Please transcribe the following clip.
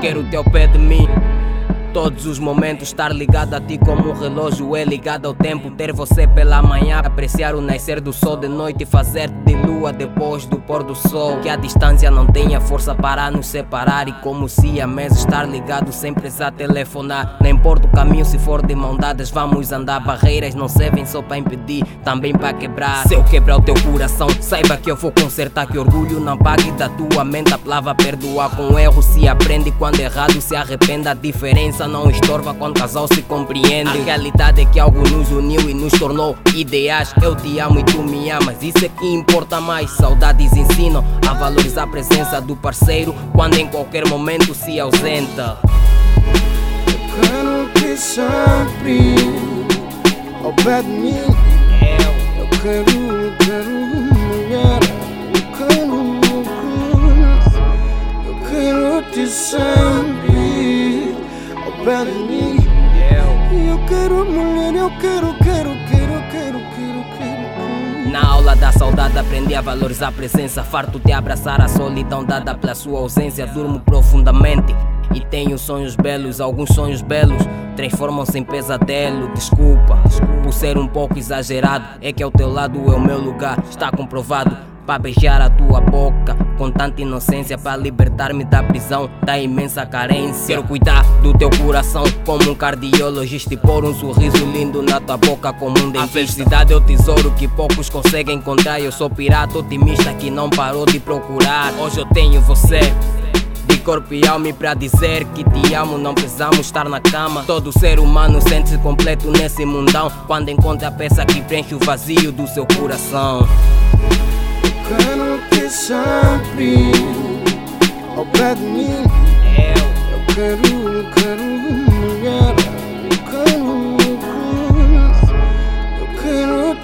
quero-te ao pé de mim. Todos os momentos estar ligado a ti como um relógio é ligado ao tempo. Ter você pela manhã, apreciar o nascer do sol de noite e fazer-te de lua depois do pôr do sol. Que a distância não tenha força para nos separar e como se a mesa estar ligado sem precisar telefonar. Nem importa o caminho se for de mão dadas, vamos andar. Barreiras não servem só para impedir, também para quebrar. Se eu quebrar o teu coração, saiba que eu vou consertar. Que orgulho não pague da tua mente a palavra perdoar. Com erro se aprende quando errado se arrependa. A diferença não estorva quando o casal se compreende. A realidade é que algo nos uniu e nos tornou ideais. Eu te amo e tu me amas, isso é que importa mais. Saudades ensinam a valorizar a presença do parceiro quando em qualquer momento se ausenta. Eu quero que sempre ao pé de mim. Eu quero, eu quero mulher. Eu quero, eu quero te sempre pé de mim. Eu quero mulher, eu quero, quero, quero, quero, quero, quero. Na aula da saudade aprendi a valorizar a presença. Farto de abraçar a solidão dada pela sua ausência. Durmo profundamente e tenho sonhos belos, alguns sonhos belos transformam-se em pesadelo. Desculpa, por ser um pouco exagerado. É que ao teu lado é o meu lugar, está comprovado para beijar a tua boca com tanta inocência para libertar-me da prisão da imensa carência. Quero cuidar do teu coração como um cardiologista e pôr um sorriso lindo na tua boca como um dentista. A felicidade é o tesouro que poucos conseguem encontrar. Eu sou pirata otimista que não parou de procurar. Hoje eu tenho você de corpo e alma para dizer que te amo, não precisamos estar na cama. Todo ser humano sente-se completo nesse mundão quando encontra a peça que preenche o vazio do seu coração que sempre ao pé de mim. Eu quero, eu quero mulher. Eu quero, eu